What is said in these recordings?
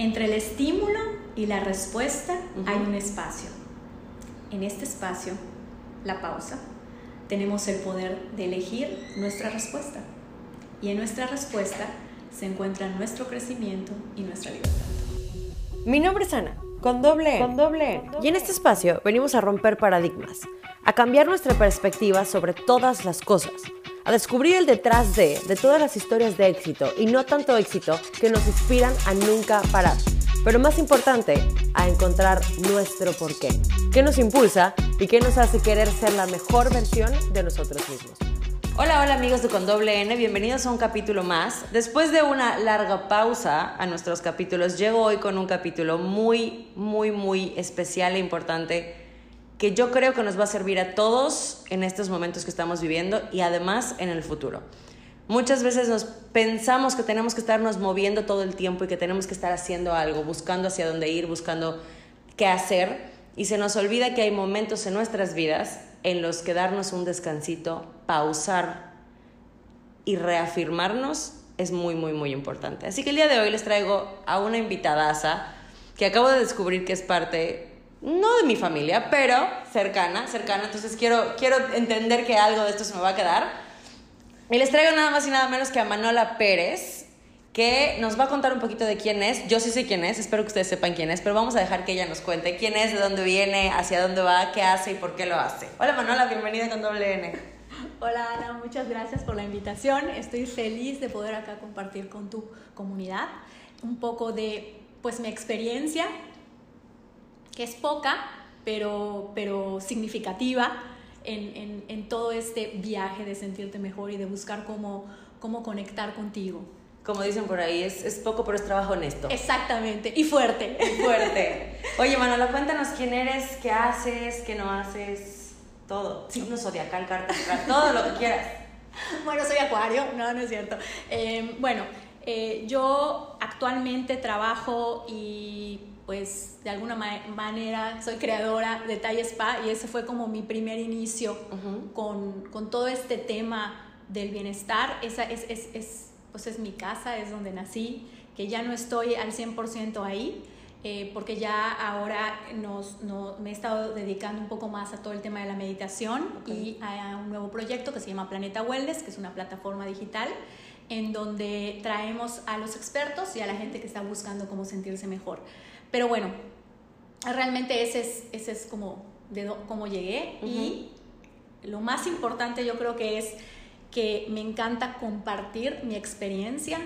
Entre el estímulo y la respuesta hay un espacio. En este espacio, la pausa, tenemos el poder de elegir nuestra respuesta. Y en nuestra respuesta se encuentra nuestro crecimiento y nuestra libertad. Mi nombre es Ana, con doble Con doble Y en este espacio venimos a romper paradigmas, a cambiar nuestra perspectiva sobre todas las cosas a descubrir el detrás de, de todas las historias de éxito y no tanto éxito que nos inspiran a nunca parar. Pero más importante, a encontrar nuestro porqué. ¿Qué nos impulsa y qué nos hace querer ser la mejor versión de nosotros mismos? Hola, hola amigos de Con Doble N, bienvenidos a un capítulo más. Después de una larga pausa a nuestros capítulos, llego hoy con un capítulo muy, muy, muy especial e importante que yo creo que nos va a servir a todos en estos momentos que estamos viviendo y además en el futuro. Muchas veces nos pensamos que tenemos que estarnos moviendo todo el tiempo y que tenemos que estar haciendo algo, buscando hacia dónde ir, buscando qué hacer y se nos olvida que hay momentos en nuestras vidas en los que darnos un descansito, pausar y reafirmarnos es muy, muy, muy importante. Así que el día de hoy les traigo a una invitadaza que acabo de descubrir que es parte no de mi familia, pero cercana, cercana. Entonces quiero, quiero entender que algo de esto se me va a quedar. Y les traigo nada más y nada menos que a Manola Pérez, que nos va a contar un poquito de quién es. Yo sí sé quién es, espero que ustedes sepan quién es, pero vamos a dejar que ella nos cuente quién es, de dónde viene, hacia dónde va, qué hace y por qué lo hace. Hola Manola, bienvenida con doble N. Hola Ana, muchas gracias por la invitación. Estoy feliz de poder acá compartir con tu comunidad un poco de pues mi experiencia que es poca, pero, pero significativa en, en, todo este viaje de sentirte mejor y de buscar cómo, cómo conectar contigo. Como dicen por ahí, es, es poco, pero es trabajo honesto. Exactamente, y fuerte. Y fuerte. Oye, Manolo, cuéntanos quién eres, qué haces, qué no haces, todo. Signo zodiacal, carta todo lo que quieras. Bueno, soy acuario, no, no es cierto. Eh, bueno, eh, yo actualmente trabajo y pues de alguna manera soy creadora de Talla Spa y ese fue como mi primer inicio con, con, todo este tema del bienestar. Esa es, es, es, pues es mi casa, es donde nací, que ya no estoy al 100% ahí. Eh, porque ya ahora nos, no, me he estado dedicando un poco más a todo el tema de la meditación y a un nuevo proyecto que se llama Planeta Wellness, que es una plataforma digital en donde traemos a los expertos y a la gente que está buscando cómo sentirse mejor. Pero bueno, realmente ese es, ese es como de cómo llegué. Y lo más importante yo creo que es que me encanta compartir mi experiencia,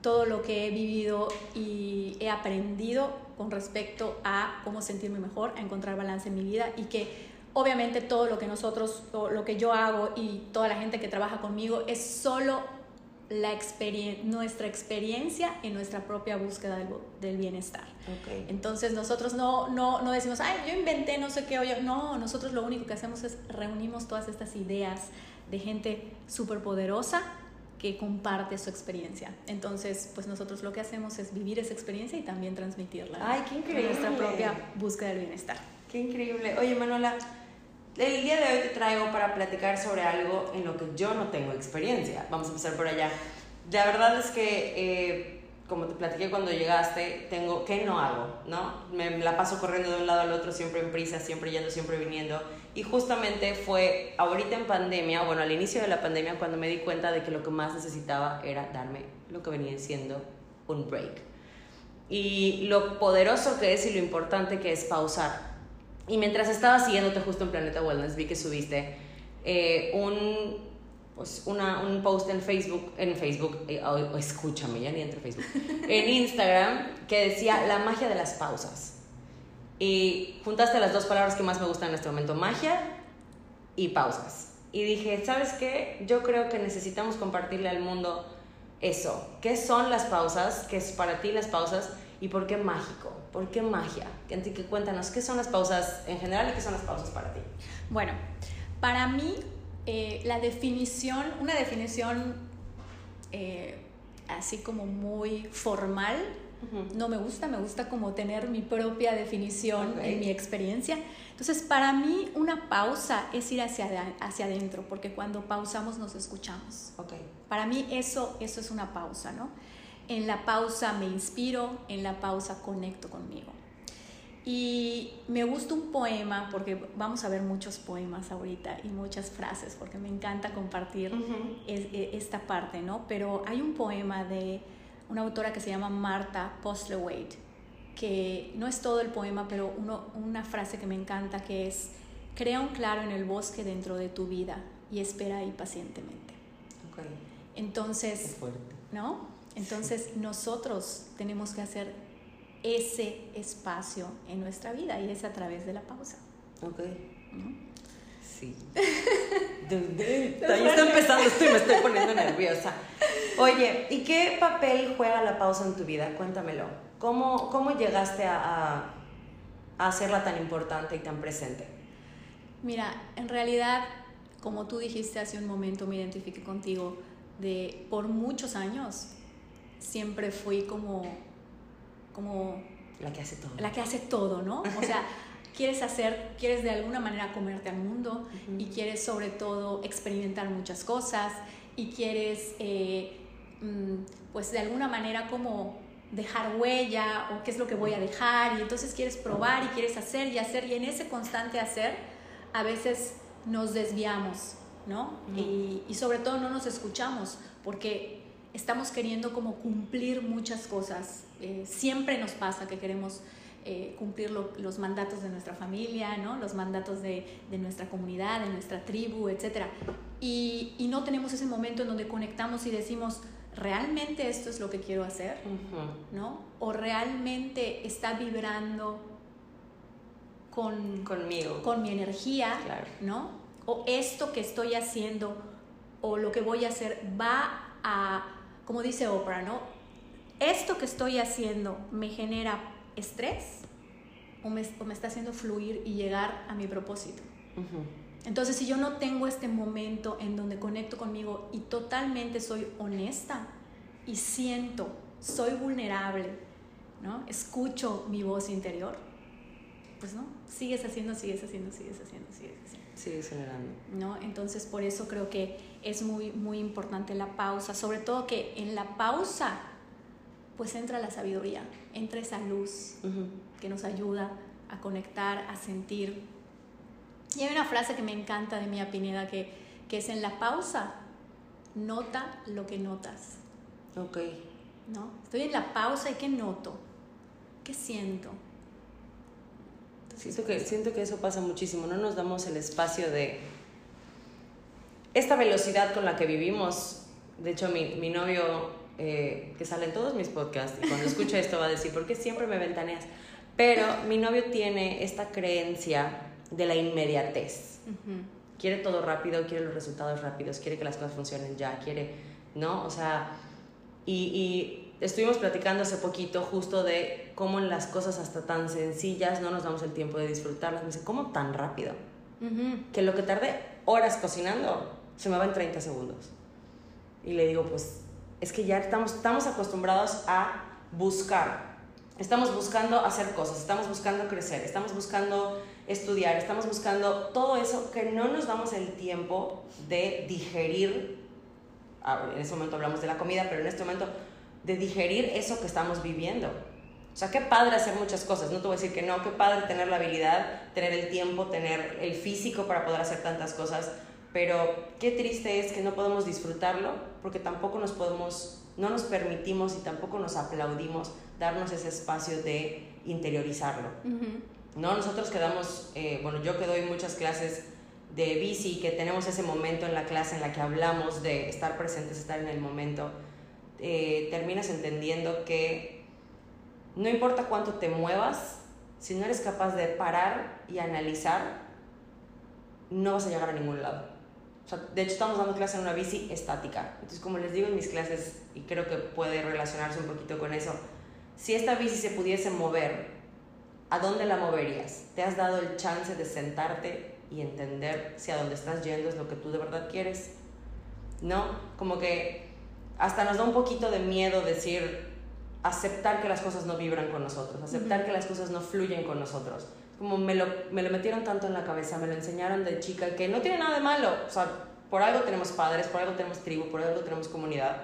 todo lo que he vivido y he aprendido con respecto a cómo sentirme mejor, a encontrar balance en mi vida y que obviamente todo lo que nosotros, lo que yo hago y toda la gente que trabaja conmigo es solo la nuestra experiencia en nuestra propia búsqueda del, bienestar. Entonces nosotros no, no, no, decimos, ay, yo inventé no sé qué, yo, no, nosotros lo único que hacemos es reunimos todas estas ideas de gente súper poderosa que comparte su experiencia. Entonces, pues nosotros lo que hacemos es vivir esa experiencia y también transmitirla. Ay, qué increíble. nuestra propia búsqueda del bienestar. Qué increíble. Oye, Manuela, el día de hoy te traigo para platicar sobre algo en lo que yo no tengo experiencia. Vamos a empezar por allá. La verdad es que, eh, como te platiqué cuando llegaste, tengo, ¿qué no hago? ¿No? Me la paso corriendo de un lado al otro, siempre en prisa, siempre yendo, siempre viniendo. Y justamente fue ahorita en pandemia, bueno, al inicio de la pandemia, cuando me di cuenta de que lo que más necesitaba era darme lo que venía siendo un break. Y lo poderoso que es y lo importante que es pausar y mientras estaba siguiéndote justo en Planeta Wellness, vi que subiste eh, un, pues una, un post en Facebook, en Facebook, eh, escúchame, ya ni entre Facebook, en Instagram, que decía la magia de las pausas. Y juntaste las dos palabras que más me gustan en este momento, magia y pausas. Y dije, ¿sabes qué? Yo creo que necesitamos compartirle al mundo eso. ¿Qué son las pausas? ¿Qué es para ti las pausas? ¿Y por qué mágico? ¿Por qué magia? que cuéntanos, ¿qué son las pausas en general y qué son las pausas para ti? Bueno, para mí eh, la definición, una definición eh, así como muy formal, no me gusta, me gusta como tener mi propia definición en mi experiencia. Entonces, para mí una pausa es ir hacia, hacia adentro, porque cuando pausamos nos escuchamos. Okay. Para mí eso, eso es una pausa, ¿no? En la pausa me inspiro, en la pausa conecto conmigo. Y me gusta un poema, porque vamos a ver muchos poemas ahorita y muchas frases, porque me encanta compartir e, esta parte, ¿no? Pero hay un poema de una autora que se llama Marta Postlewaite, que no es todo el poema, pero uno, una frase que me encanta que es, crea un claro en el bosque dentro de tu vida y espera ahí pacientemente. Entonces, ¿no? Entonces nosotros tenemos que hacer ese espacio en nuestra vida y es a través de la pausa. Ok. Sí. Ahí está empezando, estoy, me estoy poniendo nerviosa. Oye, ¿y qué papel juega la pausa en tu vida? Cuéntamelo. ¿Cómo, cómo llegaste a, a hacerla tan importante y tan presente? Mira, en realidad, como tú dijiste hace un momento, me identifiqué contigo, de por muchos años siempre fui como como... La que hace todo. La que hace todo, ¿no? O sea, quieres hacer, quieres de alguna manera comerte al mundo y quieres sobre todo experimentar muchas cosas y quieres, eh, mm, pues de alguna manera como dejar huella o qué es lo que voy a dejar y entonces quieres probar y quieres hacer y hacer y en ese constante hacer a veces nos desviamos, ¿no? y, y sobre todo no nos escuchamos porque estamos queriendo como cumplir muchas cosas. Eh, siempre nos pasa que queremos eh, cumplir los mandatos de nuestra familia, ¿no? los mandatos de, de, nuestra comunidad, de nuestra tribu, etc. Y, y, no tenemos ese momento en donde conectamos y decimos, ¿realmente esto es lo que quiero hacer? ¿no? ¿O realmente está vibrando con, Conmigo. con mi energía? ¿no? ¿O esto que estoy haciendo o lo que voy a hacer va a como dice Oprah, ¿no? ¿Esto que estoy haciendo me genera estrés o me, está haciendo fluir y llegar a mi propósito? Entonces, si yo no tengo este momento en donde conecto conmigo y totalmente soy honesta y siento, soy vulnerable, ¿no? Escucho mi voz interior, pues no, sigues haciendo, sigues haciendo, sigues haciendo, sigues haciendo. Sigues generando. ¿No? Entonces, por eso creo que es muy, muy importante la pausa, sobre todo que en la pausa pues entra la sabiduría, entra esa luz que nos ayuda a conectar, a sentir. Y hay una frase que me encanta de Mía Pineda que, que es en la pausa, nota lo que notas. Ok. ¿No? Estoy en la pausa y ¿qué noto? ¿Qué siento? siento, que, siento que eso pasa muchísimo, no nos damos el espacio de esta velocidad con la que vivimos, de hecho mi, mi novio, eh, que sale en todos mis podcasts, y cuando escucha esto va a decir, ¿por qué siempre me ventaneas? Pero mi novio tiene esta creencia de la inmediatez. Quiere todo rápido, quiere los resultados rápidos, quiere que las cosas funcionen ya, quiere, ¿no? O sea, y, y estuvimos platicando hace poquito justo de cómo en las cosas hasta tan sencillas no nos damos el tiempo de disfrutarlas. Me dice, ¿cómo tan rápido? Que lo que tardé horas cocinando, se me va en 30 segundos. Y le digo, pues es que ya estamos, estamos acostumbrados a buscar. Estamos buscando hacer cosas, estamos buscando crecer, estamos buscando estudiar, estamos buscando todo eso que no nos damos el tiempo de digerir. Ah, en ese momento hablamos de la comida, pero en este momento de digerir eso que estamos viviendo. O sea, qué padre hacer muchas cosas, no te voy a decir que no, qué padre tener la habilidad, tener el tiempo, tener el físico para poder hacer tantas cosas, pero qué triste es que no podemos disfrutarlo porque tampoco nos podemos, no nos permitimos y tampoco nos aplaudimos darnos ese espacio de interiorizarlo. No, nosotros quedamos, eh, bueno, yo que doy muchas clases de bici, que tenemos ese momento en la clase en la que hablamos de estar presentes, estar en el momento, eh, terminas entendiendo que no importa cuánto te muevas, si no eres capaz de parar y analizar, no vas a llegar a ningún lado de hecho, estamos dando clase en una bici estática. Entonces, como les digo en mis clases, y creo que puede relacionarse un poquito con eso, si esta bici se pudiese mover, ¿a dónde la moverías? ¿Te has dado el chance de sentarte y entender si a dónde estás yendo es lo que tú de verdad quieres? ¿No? Como que hasta nos da un poquito de miedo decir, aceptar que las cosas no vibran con nosotros, aceptar que las cosas no fluyen con nosotros como me lo, me lo metieron tanto en la cabeza, me lo enseñaron de chica, que no tiene nada de malo, o sea, por algo tenemos padres, por algo tenemos tribu, por algo tenemos comunidad,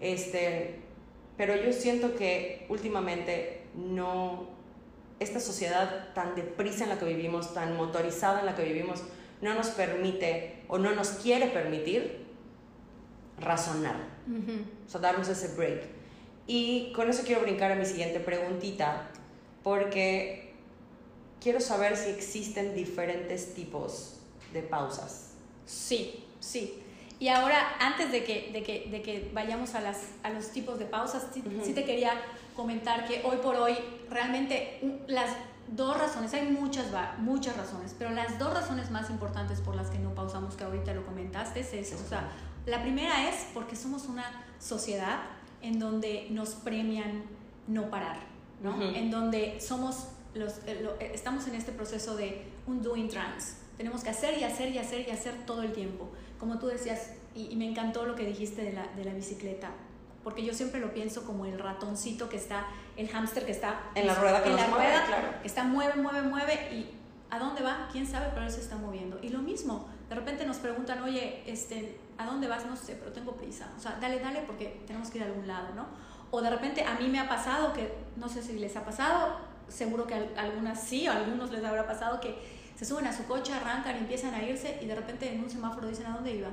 este, pero yo siento que últimamente no, esta sociedad tan deprisa en la que vivimos, tan motorizada en la que vivimos, no nos permite o no nos quiere permitir razonar, o sea, darnos ese break. Y con eso quiero brincar a mi siguiente preguntita, porque quiero saber si existen diferentes tipos de pausas. Sí, sí. Y ahora, antes de que, de que, de que vayamos a, las, a los tipos de pausas, sí, te quería comentar que hoy por hoy realmente las dos razones, hay muchas, muchas razones, pero las dos razones más importantes por las que no pausamos, que ahorita lo comentaste, es, o sea, la primera es porque somos una sociedad en donde nos premian no parar, ¿no? En donde somos los, eh, eh, estamos en este proceso de un doing trans. Tenemos que hacer y hacer y hacer y hacer todo el tiempo como tú decías, y, me encantó lo que dijiste de la, de la, bicicleta, porque yo siempre lo pienso como el ratoncito que está, el hámster que está en la rueda, que, en la rueda claro. que está mueve, mueve, mueve y ¿a dónde va? ¿Quién sabe? Pero él se está moviendo. Y lo mismo, de repente nos preguntan, oye, este, ¿a dónde vas? No sé, pero tengo prisa. O sea, dale, dale porque tenemos que ir a algún lado, ¿no? O de repente a mí me ha pasado que, no sé si les ha pasado, seguro que algunas sí, a algunos les habrá pasado que se suben a su coche, arrancan, empiezan a irse y de repente en un semáforo dicen a dónde iba.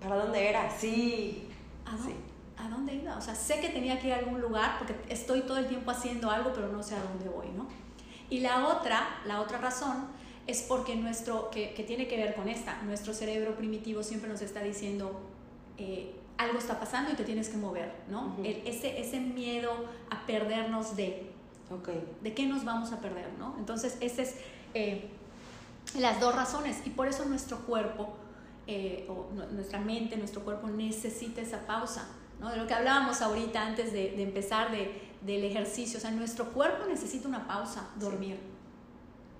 ¿Para dónde era? Sí. ¿A dónde, ¿A dónde iba? O sea, sé que tenía que ir a algún lugar porque estoy todo el tiempo haciendo algo, pero no sé a dónde voy, ¿no? Y la otra, la otra razón es porque nuestro, que, que tiene que ver con esta, nuestro cerebro primitivo siempre nos está diciendo, eh, algo está pasando y te tienes que mover, ¿no? ese, ese miedo a perdernos de, okay. de qué nos vamos a perder, ¿no? Entonces, ese es... Eh, las dos razones y por eso nuestro cuerpo, eh, o nuestra mente, nuestro cuerpo necesita esa pausa, ¿no? De lo que hablábamos ahorita antes de, empezar de, del ejercicio, o sea, nuestro cuerpo necesita una pausa, dormir.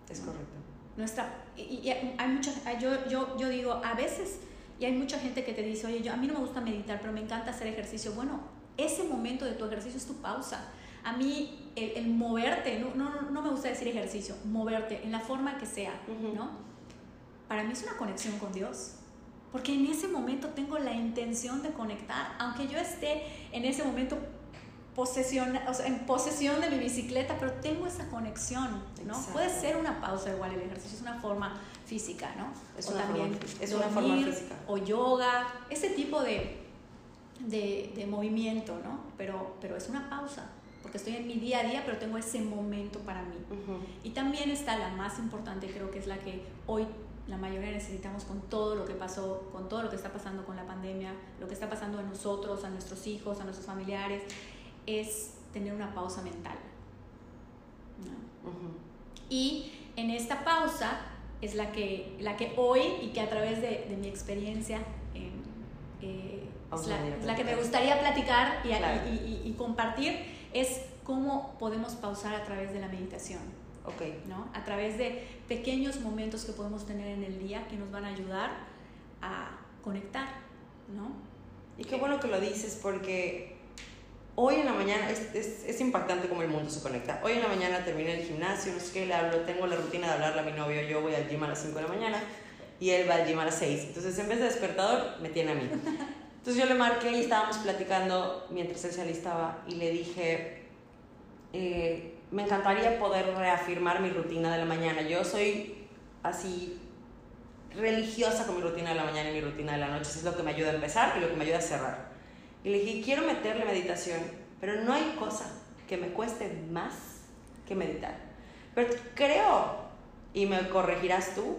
Es correcto. Nuestra, y, hay mucha, yo, yo, yo digo, a veces, y hay mucha gente que te dice, oye, yo, a mí no me gusta meditar, pero me encanta hacer ejercicio. Bueno, ese momento de tu ejercicio es tu pausa. A mí el, moverte, no, no, no, me gusta decir ejercicio, moverte en la forma que sea, ¿no? Para mí es una conexión con Dios. Porque en ese momento tengo la intención de conectar, aunque yo esté en ese momento posesión, o sea, en posesión de mi bicicleta, pero tengo esa conexión, ¿no? Puede ser una pausa igual el ejercicio, es una forma física, ¿no? Es una también forma, es una forma física. O yoga, ese tipo de, de, de, movimiento, ¿no? Pero, pero es una pausa porque estoy en mi día a día, pero tengo ese momento para mí. Y también está la más importante, creo que es la que hoy la mayoría necesitamos con todo lo que pasó, con todo lo que está pasando con la pandemia, lo que está pasando a nosotros, a nuestros hijos, a nuestros familiares, es tener una pausa mental. Y en esta pausa es la que, la que hoy y que a través de, de mi experiencia em, eh, es, la, que me gustaría platicar y, y, y compartir es cómo podemos pausar a través de la meditación. Okay. ¿no? A través de pequeños momentos que podemos tener en el día que nos van a ayudar a conectar, ¿no? Y qué bueno que lo dices porque hoy en la mañana es, es, impactante cómo el mundo se conecta. Hoy en la mañana terminé el gimnasio, no sé qué, le hablo, tengo la rutina de hablarle a mi novio, yo voy al gym a las 5 de la mañana y él va al gym a las 6. Entonces en vez de despertador me tiene a mí. Entonces yo le marqué y estábamos platicando mientras él se alistaba y le dije, eh, me encantaría poder reafirmar mi rutina de la mañana. Yo soy así religiosa con mi rutina de la mañana y mi rutina de la noche. Eso es lo que me ayuda a empezar y lo que me ayuda a cerrar. Y le dije, quiero meterle meditación, pero no hay cosa que me cueste más que meditar. Pero creo, y me corregirás tú,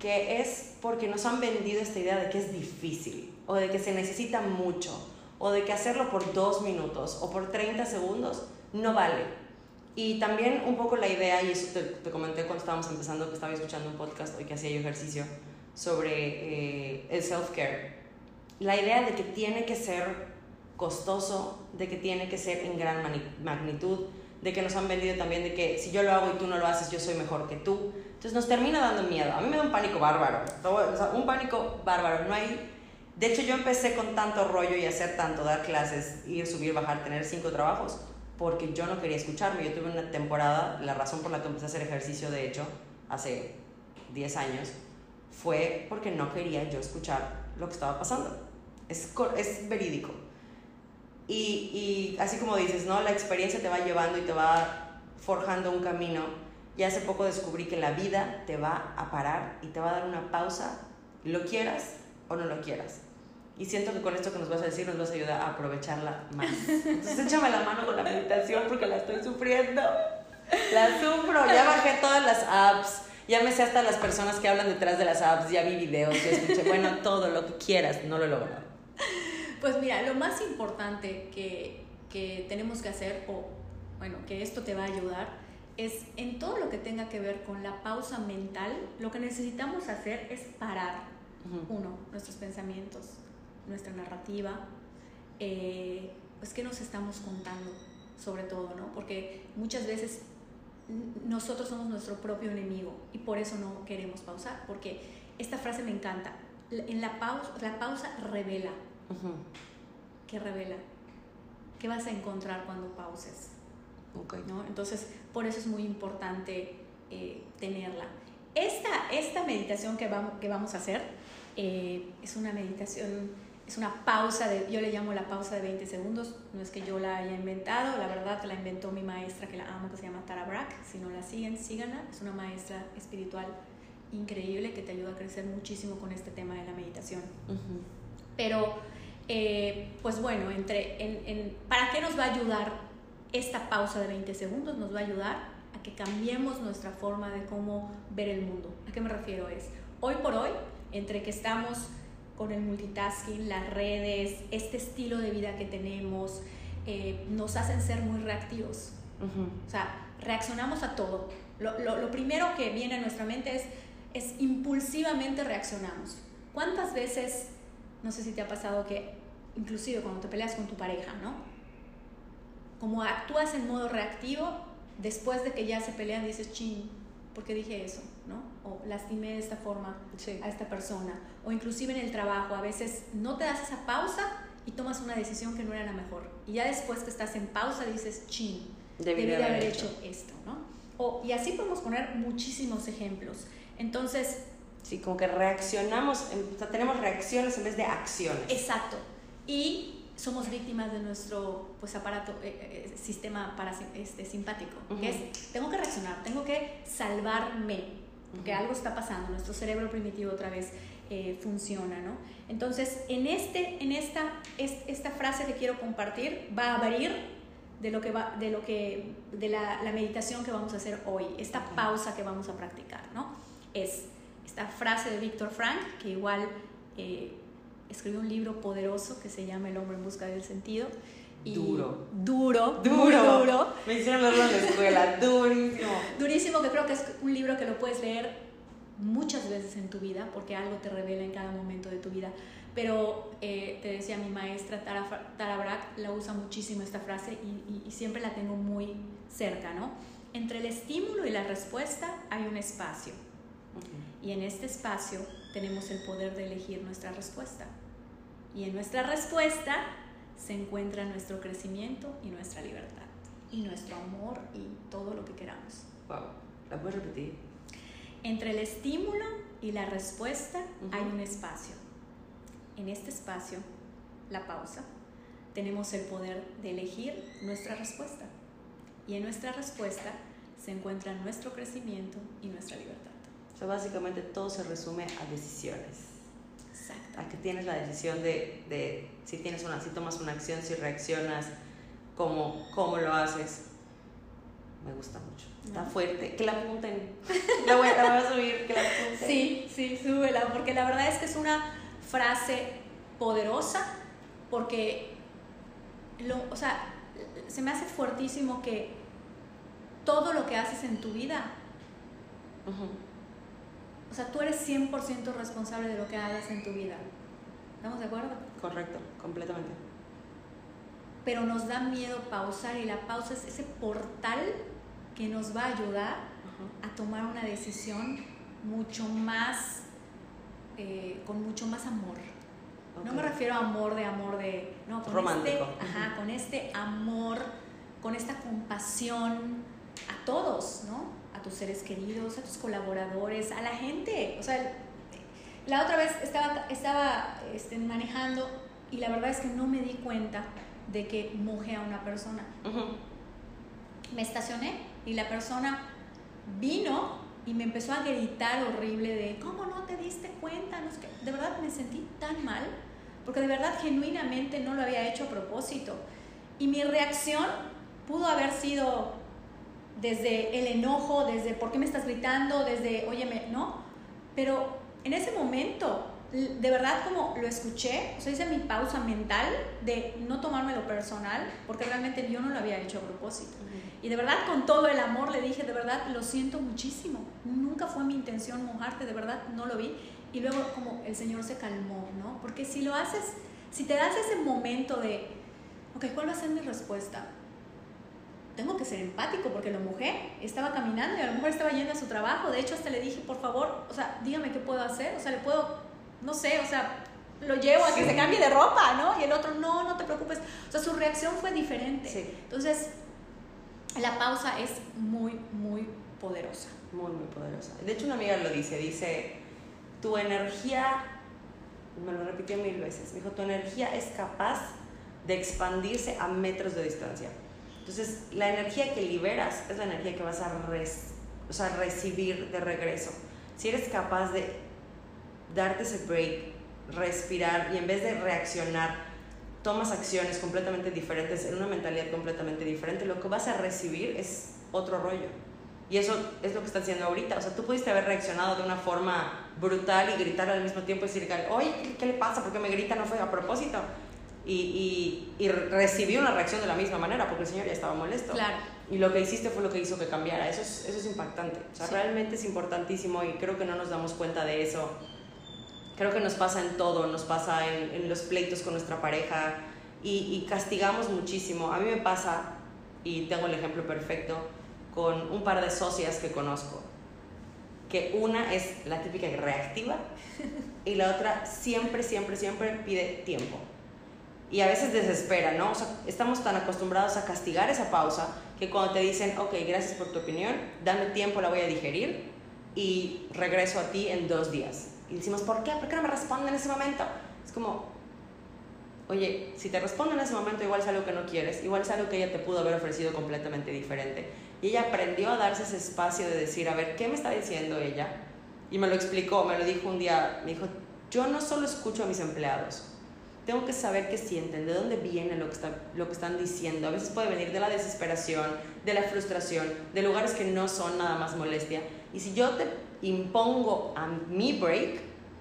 que es porque nos han vendido esta idea de que es difícil, o de que se necesita mucho, o de que hacerlo por dos minutos o por 30 segundos no vale. Y también un poco la idea, y eso te, comenté cuando estábamos empezando, que estaba escuchando un podcast hoy que hacía yo ejercicio sobre eh, el self-care. La idea de que tiene que ser costoso, de que tiene que ser en gran magnitud, de que nos han vendido también de que si yo lo hago y tú no lo haces, yo soy mejor que tú. Entonces nos termina dando miedo. A mí me da un pánico bárbaro. O sea, un pánico bárbaro. No hay... De hecho, yo empecé con tanto rollo y hacer tanto, dar clases, ir, subir, bajar, tener cinco trabajos, porque yo no quería escucharme. Yo tuve una temporada, la razón por la que empecé a hacer ejercicio, de hecho, hace 10 años, fue porque no quería yo escuchar lo que estaba pasando. Es, es verídico. Y, y así como dices, ¿no? La experiencia te va llevando y te va forjando un camino. Y hace poco descubrí que la vida te va a parar y te va a dar una pausa, lo quieras o no lo quieras. Y siento que con esto que nos vas a decir nos vas a ayudar a aprovecharla más. Entonces échame la mano con la meditación porque la estoy sufriendo. La sufro. Ya bajé todas las apps. Ya me sé hasta las personas que hablan detrás de las apps. Ya vi videos, ya escuché, bueno, todo lo que quieras. No lo he logrado. Pues mira, lo más importante que, que tenemos que hacer, o bueno, que esto te va a ayudar, es en todo lo que tenga que ver con la pausa mental, lo que necesitamos hacer es parar, uno, nuestros pensamientos, nuestra narrativa, eh, pues qué nos estamos contando, sobre todo, ¿no? Porque muchas veces nosotros somos nuestro propio enemigo y por eso no queremos pausar, porque esta frase me encanta, en la pausa, la pausa revela, ¿Qué revela? ¿Qué vas a encontrar cuando pauses? ¿No? Entonces, por eso es muy importante eh, tenerla. Esta, esta meditación que vamos, que vamos a hacer eh, es una meditación, es una pausa, de, yo le llamo la pausa de 20 segundos, no es que yo la haya inventado, la verdad la inventó mi maestra que la amo, que se llama Tara Brack, si no la siguen, síganla, es una maestra espiritual increíble que te ayuda a crecer muchísimo con este tema de la meditación. Pero eh, pues bueno, entre, en, ¿para qué nos va a ayudar esta pausa de 20 segundos? Nos va a ayudar a que cambiemos nuestra forma de cómo ver el mundo. ¿A qué me refiero? Es, hoy por hoy, entre que estamos con el multitasking, las redes, este estilo de vida que tenemos, eh, nos hacen ser muy reactivos. O sea, reaccionamos a todo. Lo, lo, lo, primero que viene a nuestra mente es, es impulsivamente reaccionamos. ¿Cuántas veces no sé si te ha pasado que, inclusive cuando te peleas con tu pareja, ¿no? Como actúas en modo reactivo, después de que ya se pelean dices, ching, ¿por qué dije eso? O lastimé de esta forma a esta persona. O inclusive en el trabajo, a veces no te das esa pausa y tomas una decisión que no era la mejor. Y ya después que estás en pausa dices, ching, debí, de haber hecho. esto, ¿no? O, y así podemos poner muchísimos ejemplos. Entonces, Sí, como que reaccionamos, o sea, tenemos reacciones en vez de acciones. Exacto. Y somos víctimas de nuestro pues, aparato, eh, eh, sistema para, este, simpático, que es, tengo que reaccionar, tengo que salvarme, porque algo está pasando, nuestro cerebro primitivo otra vez eh, funciona, ¿no? Entonces, en, este, en esta, esta frase que quiero compartir va a abrir de lo que va, de lo que, de la, la meditación que vamos a hacer hoy, esta pausa que vamos a practicar, ¿no? Es esta frase de Víctor Frank, que igual eh, escribió un libro poderoso que se llama El hombre en busca del sentido. Y duro. Duro, duro. duro. Me hicieron leerlo en la escuela, durísimo. Durísimo, que creo que es un libro que lo puedes leer muchas veces en tu vida, porque algo te revela en cada momento de tu vida. Pero eh, te decía mi maestra Tara, Tara Brack, la usa muchísimo esta frase y, y siempre la tengo muy cerca, ¿no? Entre el estímulo y la respuesta hay un espacio. Y en este espacio tenemos el poder de elegir nuestra respuesta. Y en nuestra respuesta se encuentra nuestro crecimiento y nuestra libertad. Y nuestro amor y todo lo que queramos. Wow. ¿La puedes repetir? Entre el estímulo y la respuesta hay un espacio. En este espacio, la pausa, tenemos el poder de elegir nuestra respuesta. Y en nuestra respuesta se encuentra nuestro crecimiento y nuestra libertad básicamente todo se resume a decisiones. Exacto. A que tienes la decisión de, de, si, tienes una, si tomas una acción, si reaccionas, cómo, cómo lo haces. Me gusta mucho. Está fuerte. Que la apunten. La voy, la voy a subir, que la apunten. Sí, sí, súbela, porque la verdad es que es una frase poderosa, porque, lo, o sea, se me hace fuertísimo que todo lo que haces en tu vida o sea, tú eres 100% responsable de lo que hagas en tu vida. ¿Estamos de acuerdo? Correcto, completamente. Pero nos da miedo pausar y la pausa es ese portal que nos va a ayudar a tomar una decisión mucho más, eh, con mucho más amor. No me refiero a amor de amor de, no, con este, ajá, con este amor, con esta compasión a todos, ¿no? tus seres queridos, a tus colaboradores, a la gente. O sea, la otra vez estaba, estaba este, manejando y la verdad es que no me di cuenta de que moje a una persona. Me estacioné y la persona vino y me empezó a gritar horrible de, ¿cómo no te diste cuenta? No de verdad me sentí tan mal, porque de verdad genuinamente no lo había hecho a propósito. Y mi reacción pudo haber sido desde el enojo, desde ¿por qué me estás gritando? Desde, óyeme, ¿no? Pero en ese momento, de verdad como lo escuché, o sea, hice mi pausa mental de no tomármelo personal, porque realmente yo no lo había hecho a propósito. Y de verdad con todo el amor le dije, de verdad lo siento muchísimo, nunca fue mi intención mojarte, de verdad no lo vi. Y luego como el Señor se calmó, ¿no? Porque si lo haces, si te das ese momento de, ok, ¿cuál va a ser mi respuesta? tengo que ser empático porque lo mojé, estaba caminando y a lo mejor estaba yendo a su trabajo, de hecho hasta le dije, por favor, o sea, dígame qué puedo hacer, o sea, le puedo, no sé, o sea, lo llevo a que se cambie de ropa, ¿no? Y el otro, no, no te preocupes, o sea, su reacción fue diferente. Entonces, la pausa es muy, muy poderosa. Muy, muy poderosa. De hecho, una amiga lo dice, dice, tu energía, me lo repitió mil veces, dijo, tu energía es capaz de expandirse a metros de distancia. Entonces, la energía que liberas es la energía que vas a o sea, recibir de regreso. Si eres capaz de darte ese break, respirar y en vez de reaccionar, tomas acciones completamente diferentes, en una mentalidad completamente diferente, lo que vas a recibir es otro rollo. Y eso es lo que estás haciendo ahorita. O sea, tú pudiste haber reaccionado de una forma brutal y gritar al mismo tiempo y decir, oye, ¿qué, le pasa? ¿Por qué me grita? No fue a propósito y, y, recibió una reacción de la misma manera porque el señor ya estaba molesto. Claro. Y lo que hiciste fue lo que hizo que cambiara. Eso es, eso es impactante. O sea, realmente es importantísimo y creo que no nos damos cuenta de eso. Creo que nos pasa en todo, nos pasa en, en los pleitos con nuestra pareja y, y, castigamos muchísimo. A mí me pasa, y tengo el ejemplo perfecto, con un par de socias que conozco, que una es la típica reactiva y la otra siempre, siempre, siempre pide tiempo y a veces desespera, ¿no? O sea, estamos tan acostumbrados a castigar esa pausa que cuando te dicen, ok, gracias por tu opinión, dame tiempo, la voy a digerir y regreso a ti en dos días. Y decimos, ¿por qué? ¿Por qué no me responde en ese momento? Es como, oye, si te responde en ese momento, igual es algo que no quieres, igual es algo que ella te pudo haber ofrecido completamente diferente. Y ella aprendió a darse ese espacio de decir, a ver, ¿qué me está diciendo ella? Y me lo explicó, me lo dijo un día, me dijo, yo no solo escucho a mis empleados, tengo que saber qué sienten, de dónde viene lo que, lo que están diciendo. A veces puede venir de la desesperación, de la frustración, de lugares que no son nada más molestia. Y si yo te impongo a mi break,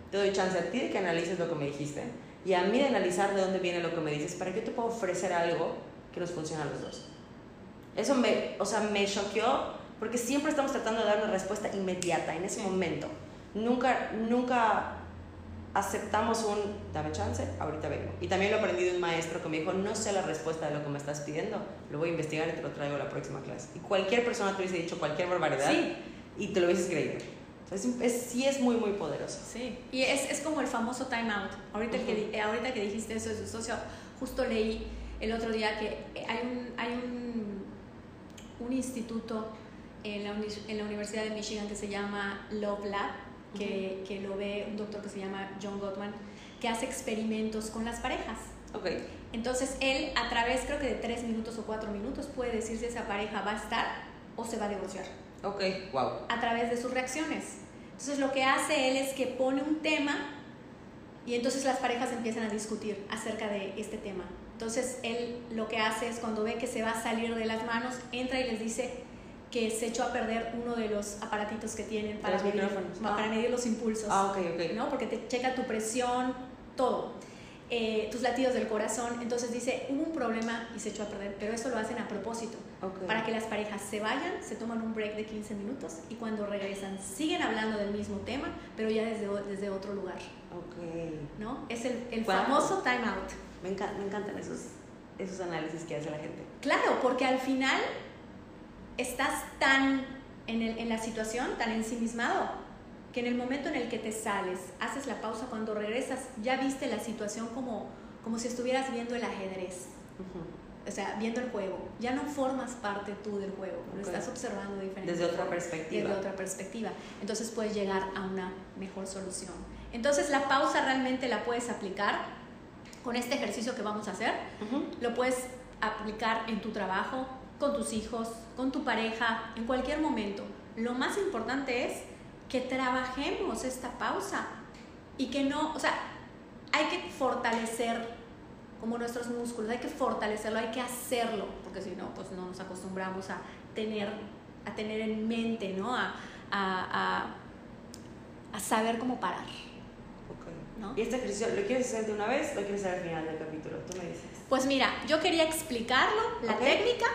te doy chance a ti de que analices lo que me dijiste y a mí de analizar de dónde viene lo que me dices para que yo te pueda ofrecer algo que nos funcione a los dos. Eso me, o sea, me choqueó porque siempre estamos tratando de dar una respuesta inmediata en ese momento. Nunca, nunca aceptamos un dame chance, ahorita vengo. Y también lo aprendí de un maestro que me dijo, no sé la respuesta de lo que me estás pidiendo, lo voy a investigar y te lo traigo a la próxima clase. Y cualquier persona te hubiese dicho cualquier barbaridad y te lo hubieses creído. Es, sí es muy, muy poderoso. Sí, y es, es como el famoso time out. Ahorita, que, ahorita que dijiste eso de su socio, justo leí el otro día que hay un, hay un, un instituto en la, en la Universidad de Michigan que se llama Love Lab, que, que, lo ve un doctor que se llama John Gottman, que hace experimentos con las parejas. Okay. Entonces él a través creo que de tres minutos o cuatro minutos puede decir si esa pareja va a estar o se va a divorciar. Ok, wow. A través de sus reacciones. Entonces lo que hace él es que pone un tema y entonces las parejas empiezan a discutir acerca de este tema. Entonces él lo que hace es cuando ve que se va a salir de las manos, entra y les dice, que se echó a perder uno de los aparatitos que tienen para, medir, para ah. medir los impulsos. Ah, ok, ok. ¿no? Porque te checa tu presión, todo. Eh, tus latidos del corazón. Entonces dice, hubo un problema y se echó a perder, pero eso lo hacen a propósito. Para que las parejas se vayan, se toman un break de 15 minutos y cuando regresan siguen hablando del mismo tema, pero ya desde, desde otro lugar. Ok. ¿No? Es el, el famoso time out. Me, me encantan esos, esos análisis que hace la gente. Claro, porque al final estás tan en, el, en la situación, tan ensimismado, que en el momento en el que te sales, haces la pausa, cuando regresas, ya viste la situación como, como si estuvieras viendo el ajedrez. O sea, viendo el juego. Ya no formas parte tú del juego, lo estás observando diferente. Desde otra perspectiva. Desde otra perspectiva. Entonces puedes llegar a una mejor solución. Entonces la pausa realmente la puedes aplicar con este ejercicio que vamos a hacer, lo puedes aplicar en tu trabajo, con tus hijos, con tu pareja, en cualquier momento. Lo más importante es que trabajemos esta pausa y que no, o sea, hay que fortalecer como nuestros músculos, hay que fortalecerlo, hay que hacerlo, porque si no, pues no nos acostumbramos a tener, a tener en mente, ¿no? A, a, a, saber cómo parar. ¿no? ¿Y este ejercicio lo quieres hacer de una vez o lo quieres hacer al final del capítulo? Tú me dices. Pues mira, yo quería explicarlo, la técnica,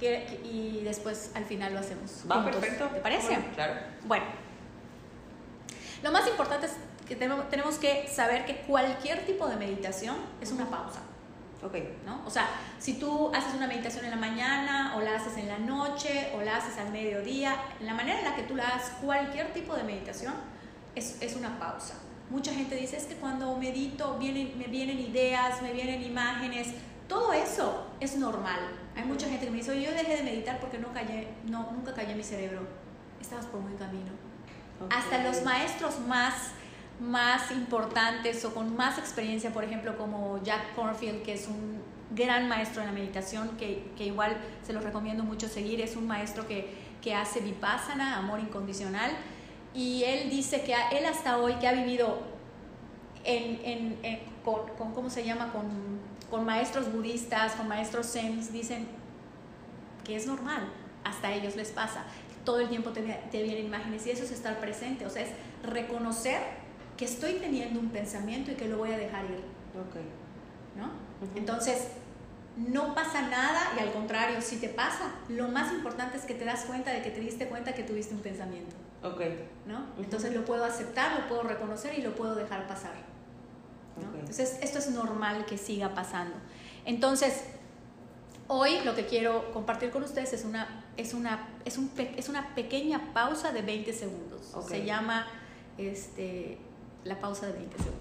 que, y después al final lo hacemos. Va, perfecto. ¿Te parece? claro. Bueno, lo más importante es que tenemos que saber que cualquier tipo de meditación es una pausa. Ok. ¿no? O sea, si tú haces una meditación en la mañana, o la haces en la noche, o la haces al mediodía, la manera en la que tú la hagas, cualquier tipo de meditación, es, es una pausa. Mucha gente dice, es que cuando medito vienen, me vienen ideas, me vienen imágenes, todo eso es normal. Hay mucha gente que me dice, yo dejé de meditar porque no callé, no, nunca callé mi cerebro. Estabas por buen camino. Hasta los maestros más más importantes o con más experiencia, por ejemplo, como Jack Cornfield, que es un gran maestro en la meditación, que, que igual se lo recomiendo mucho seguir, es un maestro que, que hace vipassana, amor incondicional, y él dice que él hasta hoy, que ha vivido en, en, con, con, ¿cómo se llama?, con, con maestros budistas, con maestros zen, dicen que es normal, hasta a ellos les pasa, todo el tiempo te, te vienen imágenes y eso es estar presente, o sea, es reconocer que estoy teniendo un pensamiento y que lo voy a dejar ir. Okay. ¿No? Entonces, no pasa nada y al contrario, si te pasa, lo más importante es que te das cuenta de que te diste cuenta que tuviste un pensamiento. Ok. ¿No? Entonces lo puedo aceptar, lo puedo reconocer y lo puedo dejar pasar. ¿no? Entonces, esto es normal que siga pasando. Entonces, hoy lo que quiero compartir con ustedes es una, es una, es un, es una pequeña pausa de 20 segundos. Se llama este, la pausa de 20 segundos.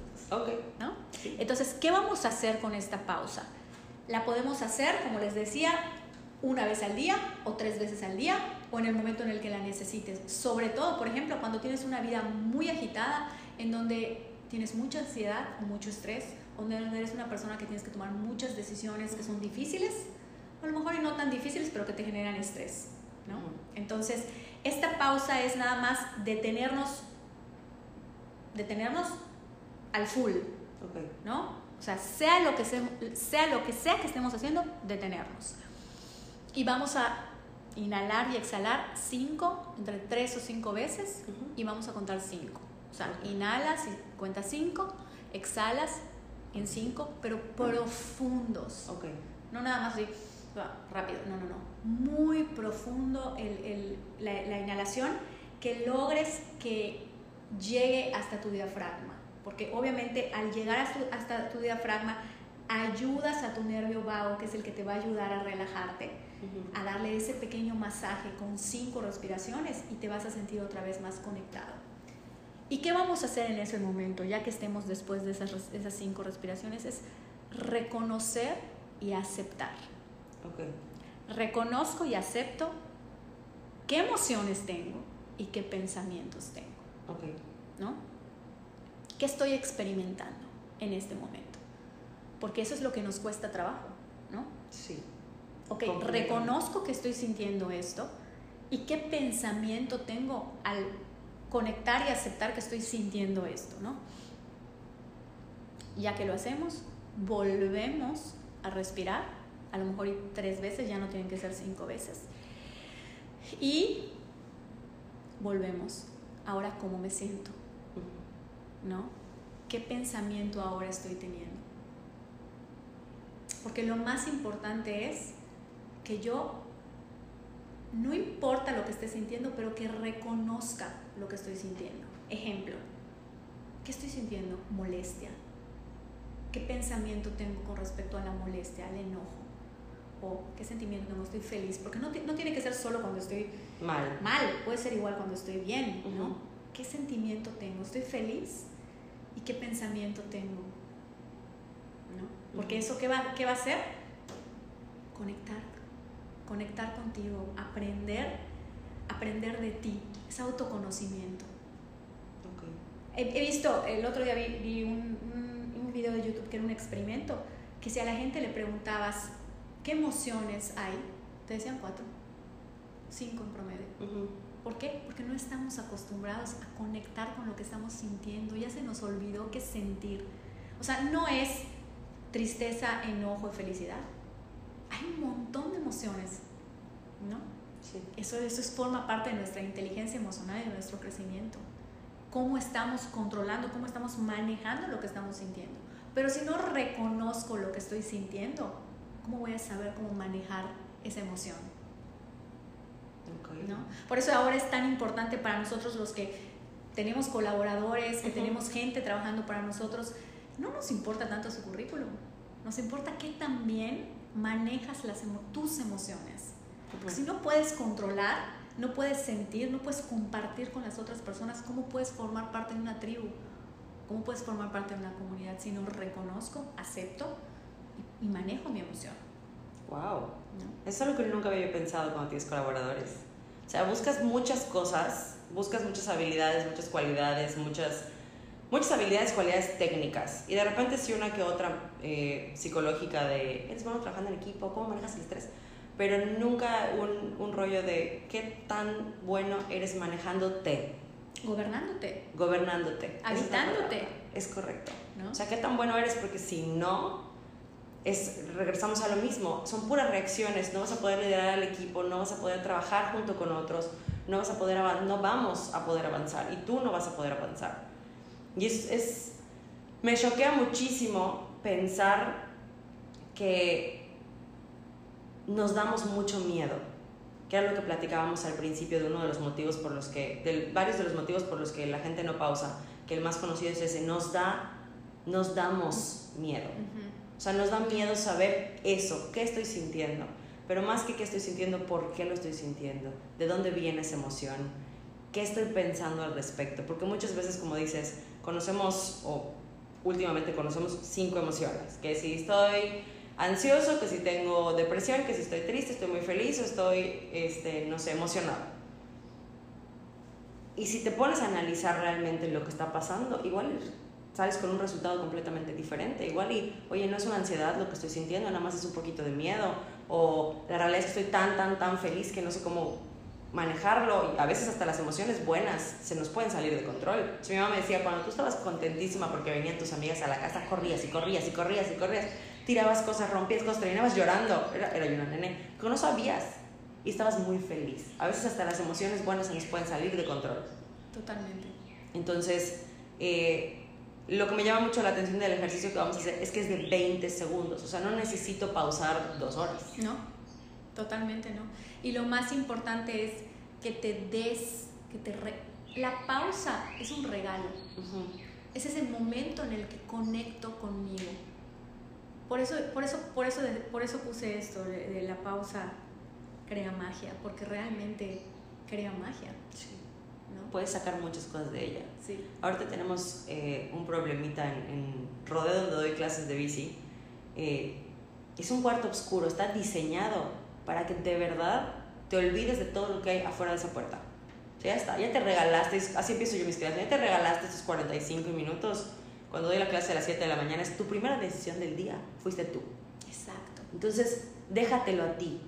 ¿No? Entonces, ¿qué vamos a hacer con esta pausa? La podemos hacer, como les decía, una vez al día o tres veces al día o en el momento en el que la necesites. Sobre todo, por ejemplo, cuando tienes una vida muy agitada, en donde tienes mucha ansiedad o mucho estrés, donde eres una persona que tienes que tomar muchas decisiones que son difíciles, a lo mejor y no tan difíciles, pero que te generan estrés. ¿no? Entonces, esta pausa es nada más detenernos detenernos al full, ¿no? O sea, sea lo, que sea, lo que sea que estemos haciendo, detenernos. Y vamos a inhalar y exhalar cinco, entre tres o cinco veces, y vamos a contar cinco. O sea, inhalas y cuentas cinco, exhalas en cinco, pero profundos. Okay. No nada más así, rápido, no, no, no. Muy profundo el, la, la inhalación, que logres que llegue hasta tu diafragma, porque obviamente al llegar hasta tu diafragma ayudas a tu nervio vago, que es el que te va a ayudar a relajarte, a darle ese pequeño masaje con cinco respiraciones y te vas a sentir otra vez más conectado. ¿Y qué vamos a hacer en ese momento, ya que estemos después de esas, esas cinco respiraciones? Es reconocer y aceptar. Reconozco y acepto qué emociones tengo y qué pensamientos tengo. ¿No? ¿Qué estoy experimentando en este momento? Porque eso es lo que nos cuesta trabajo, ¿no? Sí. Ok, reconozco que estoy sintiendo esto y qué pensamiento tengo al conectar y aceptar que estoy sintiendo esto, ¿no? Ya que lo hacemos, volvemos a respirar, a lo mejor tres veces, ya no tienen que ser cinco veces. Y volvemos ahora cómo me siento, ¿no? ¿Qué pensamiento ahora estoy teniendo? Porque lo más importante es que yo, no importa lo que esté sintiendo, pero que reconozca lo que estoy sintiendo. Ejemplo, ¿qué estoy sintiendo? Molestia. ¿Qué pensamiento tengo con respecto a la molestia, al enojo? O qué sentimiento tengo, estoy feliz, porque no, no, tiene que ser solo cuando estoy mal. Mal, puede ser igual cuando estoy bien, ¿no? ¿Qué sentimiento tengo? ¿Estoy feliz? ¿Y qué pensamiento tengo? ¿No? Porque eso, ¿qué va, ¿qué va a hacer? Conectar, conectar contigo, aprender, aprender de ti, es autoconocimiento. He, visto, el otro día vi, un un video de YouTube que era un experimento, que si a la gente le preguntabas qué emociones hay, te decían cuatro, cinco en promedio. ¿Por qué? Porque no estamos acostumbrados a conectar con lo que estamos sintiendo, ya se nos olvidó qué es sentir. O sea, no es tristeza, enojo y felicidad. Hay un montón de emociones, ¿no? Sí. Eso, eso forma parte de nuestra inteligencia emocional y de nuestro crecimiento. Cómo estamos controlando, cómo estamos manejando lo que estamos sintiendo. Pero si no reconozco lo que estoy sintiendo, ¿cómo voy a saber cómo manejar esa emoción? ¿No? Por eso ahora es tan importante para nosotros los que tenemos colaboradores, que tenemos gente trabajando para nosotros, no nos importa tanto su currículum, nos importa que también manejas las tus emociones. Porque si no puedes controlar, no puedes sentir, no puedes compartir con las otras personas, ¿cómo puedes formar parte de una tribu? ¿Cómo puedes formar parte de una comunidad si no reconozco, acepto y, manejo mi emoción? Wow. Eso es algo que nunca había pensado cuando tienes colaboradores. O sea, buscas muchas cosas, buscas muchas habilidades, muchas cualidades, muchas, muchas habilidades, cualidades técnicas. Y de repente si una que otra eh, psicológica de, ¿eres bueno trabajando en equipo? ¿Cómo manejas el estrés? Pero nunca un, un rollo de qué tan bueno eres manejándote. Gobernándote. Gobernándote. Habitándote. Es, correcto. ¿No? O sea, qué tan bueno eres porque si no, es, regresamos a lo mismo, son puras reacciones, no vas a poder liderar al equipo, no vas a poder trabajar junto con otros, no, vas a poder no vamos a poder avanzar y tú no vas a poder avanzar. Y es, me choquea muchísimo pensar que nos damos mucho miedo, que era lo que platicábamos al principio de uno de los motivos por los que, de varios de los motivos por los que la gente no pausa, que el más conocido es ese, nos da, nos damos miedo. O sea, nos da miedo saber eso, qué estoy sintiendo. Pero más que qué estoy sintiendo, ¿por qué lo estoy sintiendo? ¿De dónde viene esa emoción? ¿Qué estoy pensando al respecto? Porque muchas veces, como dices, conocemos, o últimamente conocemos cinco emociones. Que si estoy ansioso, que si tengo depresión, que si estoy triste, estoy muy feliz o estoy, este, no sé, emocionado. Y si te pones a analizar realmente lo que está pasando, igual sales con un resultado completamente diferente. Igual y, oye, no es una ansiedad lo que estoy sintiendo, nada más es un poquito de miedo. O la realidad es que estoy tan, tan, tan feliz que no sé cómo manejarlo. Y a veces hasta las emociones buenas se nos pueden salir de control. mi mamá me decía, cuando tú estabas contentísima porque venían tus amigas a la casa, corrías y corrías y corrías y corrías, tirabas cosas, rompías cosas, terminabas llorando. Era, era yo una nene, que no sabías. Y estabas muy feliz. A veces hasta las emociones buenas se nos pueden salir de control. Totalmente. Entonces, eh, lo que me llama mucho la atención del ejercicio que vamos a hacer es que es de 20 segundos, o sea, no necesito pausar dos horas. No, totalmente no. Y lo más importante es que te des, que te... La pausa es un regalo. Es ese momento en el que conecto conmigo. Por eso, por eso, por eso, por eso puse esto de la pausa crea magia, porque realmente crea magia. Sí puedes sacar muchas cosas de ella. Sí. Ahorita tenemos eh, un problemita en, en, Rodeo donde doy clases de bici. Eh, es un cuarto oscuro, está diseñado para que de verdad te olvides de todo lo que hay afuera de esa puerta. ya está, ya te regalaste, así empiezo yo mis clases, ya te regalaste esos 45 minutos. Cuando doy la clase a las 7 de la mañana, es tu primera decisión del día, fuiste tú. Exacto. Entonces, déjatelo a ti.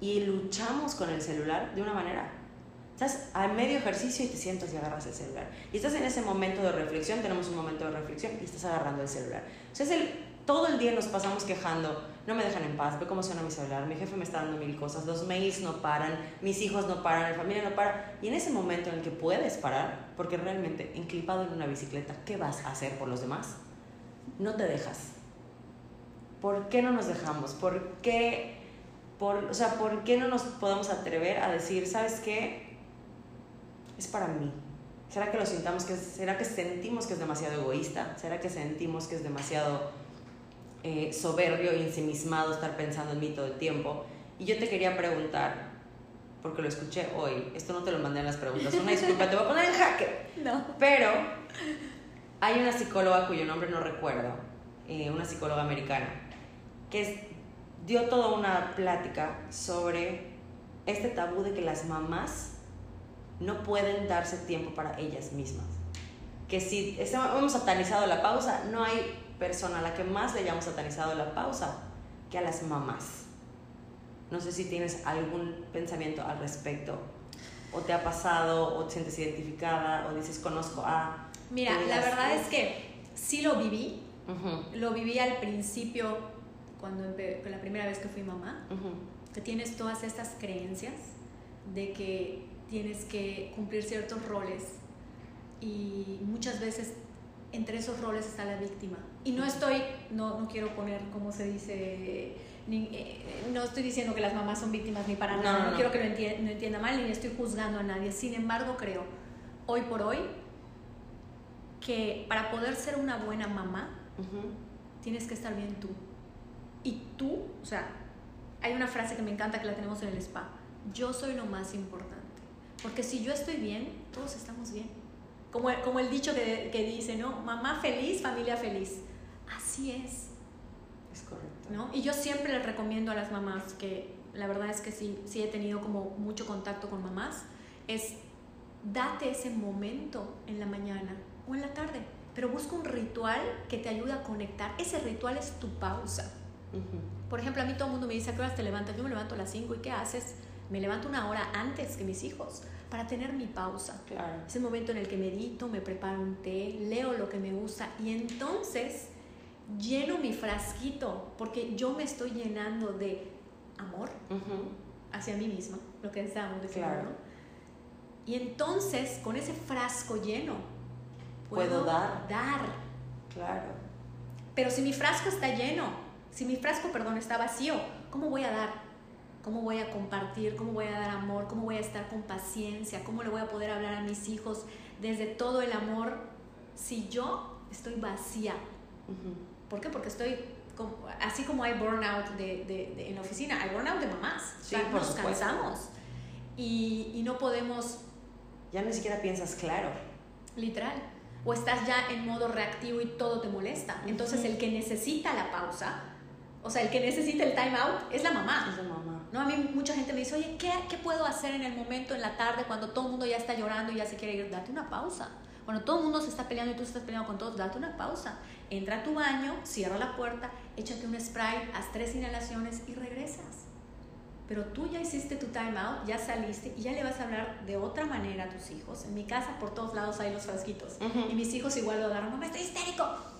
Y luchamos con el celular de una manera Estás a medio ejercicio y te sientas y agarras el celular. Y estás en ese momento de reflexión, tenemos un momento de reflexión y estás agarrando el celular. O sea, es el, todo el día nos pasamos quejando, no me dejan en paz, ve cómo suena mi celular, mi jefe me está dando mil cosas, los mails no paran, mis hijos no paran, mi familia no para. Y en ese momento en el que puedes parar, porque realmente enclipado en una bicicleta, ¿qué vas a hacer por los demás? No te dejas. ¿Por qué no nos dejamos? ¿Por qué, por, o sea, ¿por qué no nos podemos atrever a decir, ¿sabes qué? Es para mí? ¿Será que lo sintamos que será que sentimos que es demasiado egoísta? ¿Será que sentimos que es demasiado eh, soberbio y ensimismado estar pensando en mí todo el tiempo? Y yo te quería preguntar, porque lo escuché hoy, esto no te lo mandé en las preguntas, una disculpa, te voy a poner en jaque. No. Pero hay una psicóloga cuyo nombre no recuerdo, eh, una psicóloga americana, que dio toda una plática sobre este tabú de que las mamás no pueden darse tiempo para ellas mismas. Que si hemos satanizado la pausa, no hay persona a la que más le hayamos satanizado la pausa que a las mamás. No sé si tienes algún pensamiento al respecto. O te ha pasado, o te sientes identificada, o dices, conozco a... Mira, la verdad es que sí lo viví. Lo viví al principio, cuando la primera vez que fui mamá, que tienes todas estas creencias de que tienes que cumplir ciertos roles y muchas veces entre esos roles está la víctima. Y no estoy, no, no quiero poner, como se dice, eh, no estoy diciendo que las mamás son víctimas ni para nada, no, quiero que lo entienda, no entienda mal ni estoy juzgando a nadie. Sin embargo, creo, hoy por hoy, que para poder ser una buena mamá, tienes que estar bien tú. Y tú, o sea, hay una frase que me encanta que la tenemos en el spa, yo soy lo más importante. Porque si yo estoy bien, todos estamos bien. Como, como el dicho que, que dice, ¿no? Mamá feliz, familia feliz. Así es. Es correcto. ¿no? Y yo siempre les recomiendo a las mamás que la verdad es que sí, sí he tenido como mucho contacto con mamás, es date ese momento en la mañana o en la tarde, pero busca un ritual que te ayude a conectar. Ese ritual es tu pausa. Por ejemplo, a mí todo el mundo me dice, ¿a qué horas te levantas? Yo me levanto a las 5 y ¿qué haces? Me levanto una hora antes que mis hijos para tener mi pausa. Claro. Es el momento en el que medito, me preparo un té, leo lo que me gusta y entonces lleno mi frasquito porque yo me estoy llenando de amor hacia mí misma, lo que estábamos diciendo. Claro. Y entonces, con ese frasco lleno, puedo, dar. dar. Claro. Pero si mi frasco está lleno, si mi frasco, perdón, está vacío, ¿cómo voy a dar? ¿Cómo voy a compartir? ¿Cómo voy a dar amor? ¿Cómo voy a estar con paciencia? ¿Cómo le voy a poder hablar a mis hijos desde todo el amor si yo estoy vacía? ¿Por qué? Porque estoy, así como hay burnout de, en la oficina, hay burnout de mamás. Sí, nos cansamos y, y no podemos... Ya ni siquiera piensas claro. Literal. O estás ya en modo reactivo y todo te molesta. Entonces el que necesita la pausa, o sea, el que necesita el time out es la mamá. Es la mamá. ¿No? A mí mucha gente me dice, oye, ¿qué, ¿qué puedo hacer en el momento, en la tarde, cuando todo el mundo ya está llorando y ya se quiere ir? Date una pausa. Cuando todo el mundo se está peleando y tú estás peleando con todos, date una pausa. Entra a tu baño, cierra la puerta, échate un spray, haz tres inhalaciones y regresas. Pero tú ya hiciste tu time out, ya saliste y ya le vas a hablar de otra manera a tus hijos. En mi casa por todos lados hay los frasquitos. Y mis hijos igual lo agarran, mamá, estoy histérico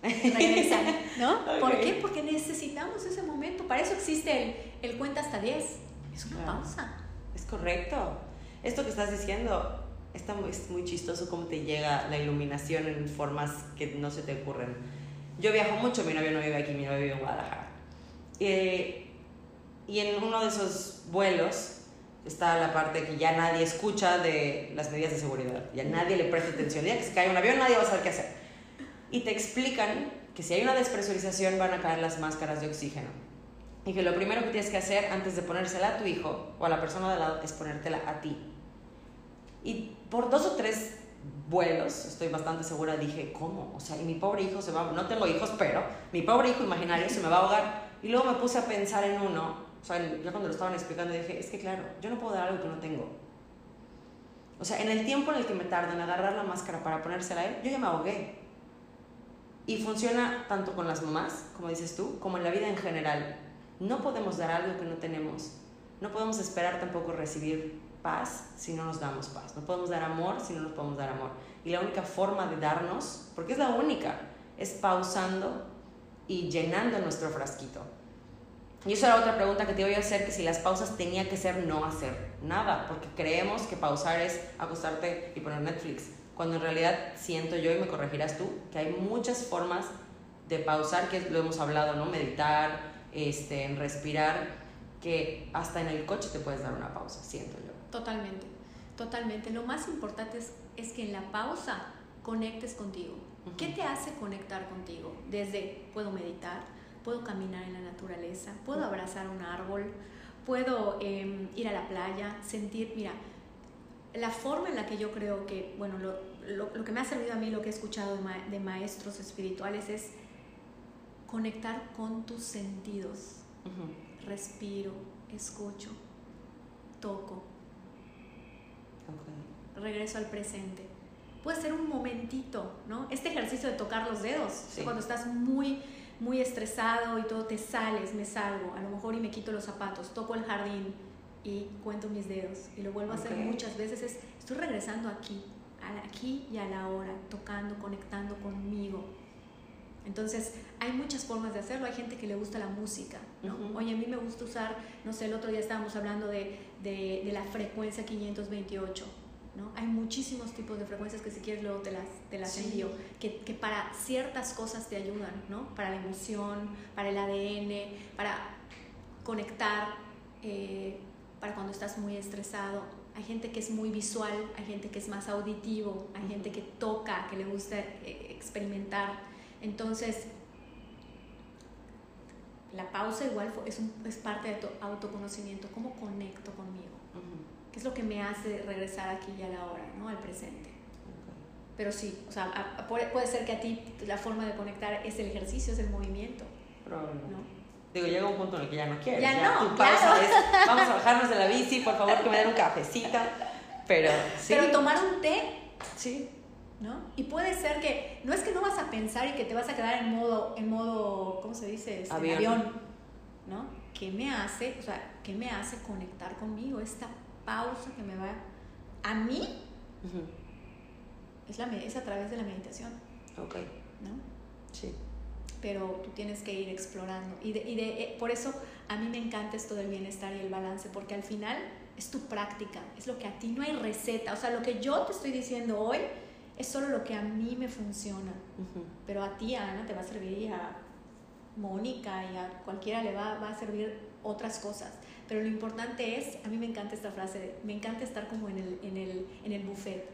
regresan, ¿no? ¿Por qué? Porque necesitamos ese momento. Para eso existe el, el cuenta hasta 10. Es una pausa. Es correcto. Esto que estás diciendo está muy, es muy chistoso cómo te llega la iluminación en formas que no se te ocurren. Yo viajo mucho, mi novio no vive aquí, mi novio vive en Guadalajara. Eh, y en uno de esos vuelos está la parte que ya nadie escucha de las medidas de seguridad. Ya nadie le presta atención. Ya que se cae un avión, nadie va a saber qué hacer y te explican que si hay una despresurización van a caer las máscaras de oxígeno. Y que lo primero que tienes que hacer antes de ponérsela a tu hijo o a la persona de lado es ponértela a ti. Y por dos o tres vuelos, estoy bastante segura, dije, ¿cómo? O sea, y mi pobre hijo se va, no tengo hijos, pero mi pobre hijo imaginario se me va a ahogar. Y luego me puse a pensar en uno, o sea, ya cuando lo estaban explicando dije, es que claro, yo no puedo dar algo que no tengo. O sea, en el tiempo en el que me tardo en agarrar la máscara para ponérsela a él, yo ya me ahogué. Y funciona tanto con las mamás, como dices tú, como en la vida en general. No podemos dar algo que no tenemos. No podemos esperar tampoco recibir paz si no nos damos paz. No podemos dar amor si no nos podemos dar amor. Y la única forma de darnos, porque es la única, es pausando y llenando nuestro frasquito. Y eso era otra pregunta que te iba a hacer, que si las pausas tenía que ser no hacer nada, porque creemos que pausar es acostarte y poner Netflix cuando en realidad siento yo, y me corregirás tú, que hay muchas formas de pausar, que lo hemos hablado, ¿no? Meditar, este, en respirar, que hasta en el coche te puedes dar una pausa, siento yo. Totalmente, totalmente. Lo más importante es, es que en la pausa conectes contigo. ¿Qué te hace conectar contigo? Desde, puedo meditar, puedo caminar en la naturaleza, puedo abrazar un árbol, puedo em, ir a la playa, sentir, mira, la forma en la que yo creo que, bueno, lo, lo, que me ha servido a mí, lo que he escuchado de, maestros espirituales es conectar con tus sentidos. Respiro, escucho, toco. Regreso al presente. puede ser un momentito, ¿no? Este ejercicio de tocar los dedos, cuando estás muy, muy estresado y todo te sales, me salgo, a lo mejor y me quito los zapatos, toco el jardín y cuento mis dedos y lo vuelvo a hacer muchas veces, es, estoy regresando aquí, aquí y a la hora, tocando, conectando conmigo. Entonces, hay muchas formas de hacerlo. Hay gente que le gusta la música, ¿no? Oye, a mí me gusta usar, no sé, el otro día estábamos hablando de, de, de la frecuencia 528 hay muchísimos tipos de frecuencias que si quieres luego te las, te las envío, que, que, para ciertas cosas te ayudan, ¿no? Para la emoción, para el ADN, para conectar, eh, para cuando estás muy estresado. Hay gente que es muy visual, hay gente que es más auditivo, hay gente que toca, que le gusta eh, experimentar. Entonces, la pausa igual es, es parte de tu autoconocimiento, cómo conecto conmigo. ¿Qué es lo que me hace regresar aquí y a la hora, ¿no? al presente? Pero sí, o sea, puede, ser que a ti la forma de conectar es el ejercicio, es el movimiento. Probablemente. ¿no? Digo, llega un punto en el que ya no quieres. Ya, no, tu pausa es, vamos a bajarnos de la bici, por favor, que me den un cafecito. Pero sí. Pero tomar un té. Sí. ¿No? Y puede ser que, no es que no vas a pensar y que te vas a quedar en modo, en modo ¿cómo se dice? Este, avión. avión. ¿No? ¿Qué me hace, o sea, qué me hace conectar conmigo? Esta pausa que me va a mí es, la, es a través de la meditación. Ok. ¿No? Sí. Pero tú tienes que ir explorando. Y, de, y de, eh, por eso a mí me encanta esto del bienestar y el balance, porque al final es tu práctica, es lo que a ti no hay receta. O sea, lo que yo te estoy diciendo hoy es solo lo que a mí me funciona. Pero a ti, Ana, te va a servir y a Mónica y a cualquiera le va, va a servir otras cosas. Pero lo importante es, a mí me encanta esta frase, me encanta estar como en el, en el, en el buffet.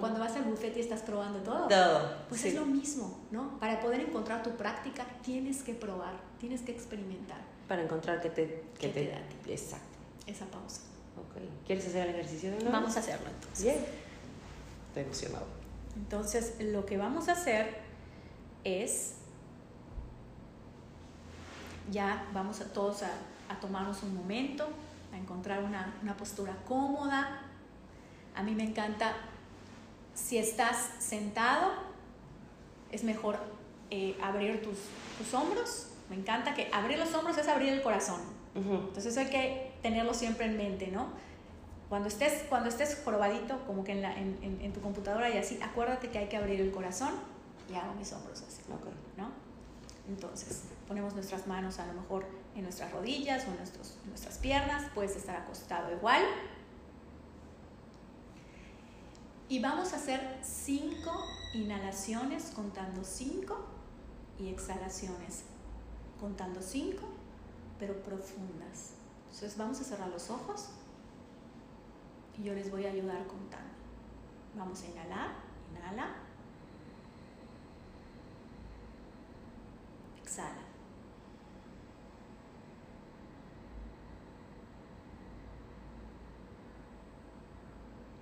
Cuando vas al buffet y estás probando todo. Todo. Pues es lo mismo, ¿no? Para poder encontrar tu práctica tienes que probar, tienes que experimentar. Para encontrar que te, que te, da a ti. Exacto. Esa pausa. Ok. ¿Quieres hacer el ejercicio de nuevo? Vamos a hacerlo entonces. Bien. Estoy emocionado. Entonces, lo que vamos a hacer es ya vamos a todos a a tomarnos un momento, a encontrar una, una postura cómoda. A mí me encanta, si estás sentado, es mejor eh, abrir tus, tus, hombros. Me encanta que abrir los hombros es abrir el corazón. Entonces hay que tenerlo siempre en mente, ¿no? Cuando estés, cuando estés jorobadito, como que en, la, en, en, tu computadora y así, acuérdate que hay que abrir el corazón y hago mis hombros así, ¿no? Entonces, ponemos nuestras manos a lo mejor en nuestras rodillas o en, nuestros, nuestras piernas, puedes estar acostado igual. Y vamos a hacer cinco inhalaciones contando cinco y exhalaciones contando cinco, pero profundas. Entonces vamos a cerrar los ojos y yo les voy a ayudar contando. Vamos a inhalar, inhala, exhala.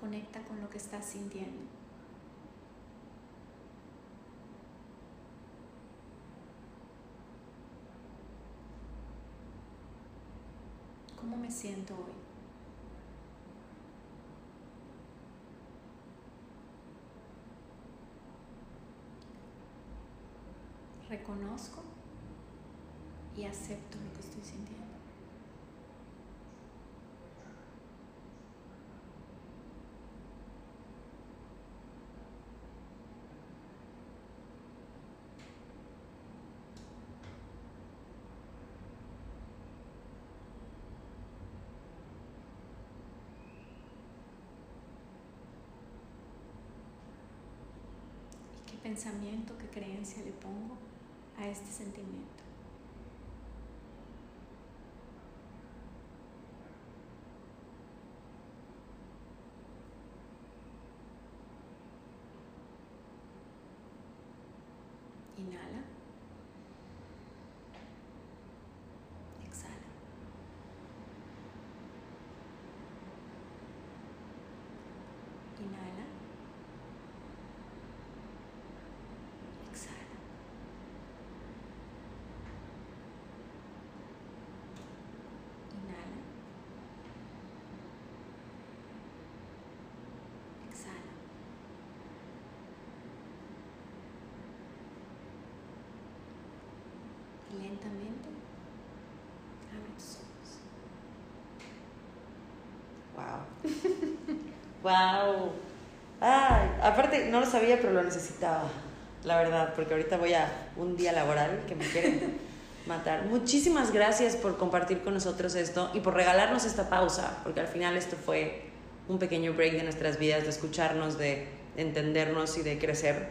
Conecta con lo que estás sintiendo. ¿Cómo me siento hoy? Reconozco y acepto lo que estoy sintiendo. Pensamiento, qué creencia le pongo a este sentimiento. Inhala. Exhala. Inhala. Exhala. Inhala. Exhala. Y lentamente abre tus ojos. Wow. Ay, aparte no lo sabía, pero lo necesitaba. La verdad, porque ahorita voy a un día laboral que me quieren matar. Muchísimas gracias por compartir con nosotros esto y por regalarnos esta pausa, porque al final esto fue un pequeño break de nuestras vidas, de escucharnos, de entendernos y de crecer.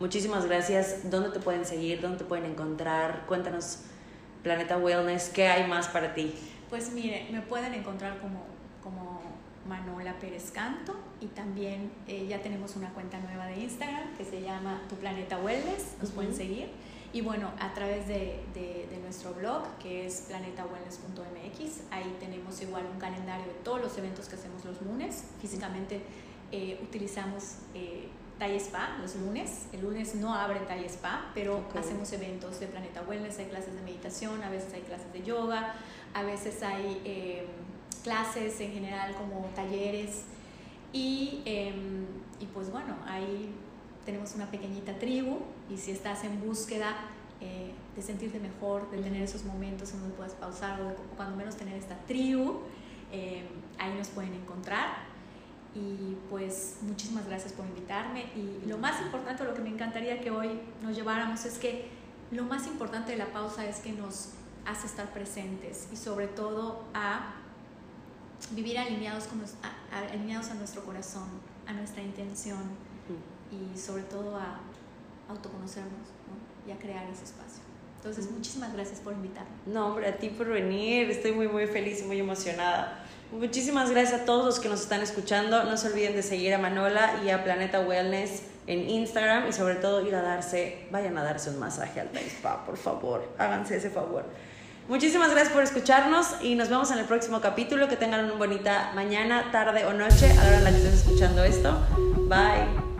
Muchísimas gracias. ¿Dónde te pueden seguir? ¿Dónde te pueden encontrar? Cuéntanos, Planeta Wellness, ¿qué hay más para ti? Pues mire, me pueden encontrar como Manola Pérez Canto y también eh, ya tenemos una cuenta nueva de Instagram que se llama Tu Planeta Wellness, nos pueden Ujú. seguir. Y bueno, a través de, de- de nuestro blog que es planetawellness.mx, ahí tenemos igual un calendario de todos los eventos que hacemos los lunes. Físicamente eh, utilizamos eh, Spa los lunes. El lunes no abre Thai Spa, pero Ok. hacemos eventos de Planeta Wellness, hay clases de meditación, a veces hay clases de yoga, a veces hay eh, clases en general como talleres y, eh, y pues bueno, ahí tenemos una pequeñita tribu y si estás en búsqueda eh, de sentirte mejor, de tener esos momentos en donde puedas pausar o cuando menos tener esta tribu, eh, ahí nos pueden encontrar. Y pues muchísimas gracias por invitarme. Y lo más importante, lo que me encantaría que hoy nos lleváramos es que lo más importante de la pausa es que nos hace estar presentes y sobre todo a vivir alineados, con nos- a, alineados a nuestro corazón, a nuestra intención y sobre todo a autoconocernos ¿no? y a crear ese espacio. Entonces, Mm. muchísimas gracias por invitarme. No, hombre, a ti por venir. Estoy muy, muy feliz y muy emocionada. Muchísimas gracias a todos los que nos están escuchando. No se olviden de seguir a Manola y a Planeta Wellness en Instagram y sobre todo ir a darse, vayan a darse un masaje al Spa, por favor. Háganse ese favor. Muchísimas gracias por escucharnos y nos vemos en el próximo capítulo. Que tengan una bonita mañana, tarde o noche a la hora en la que estés escuchando esto. Bye.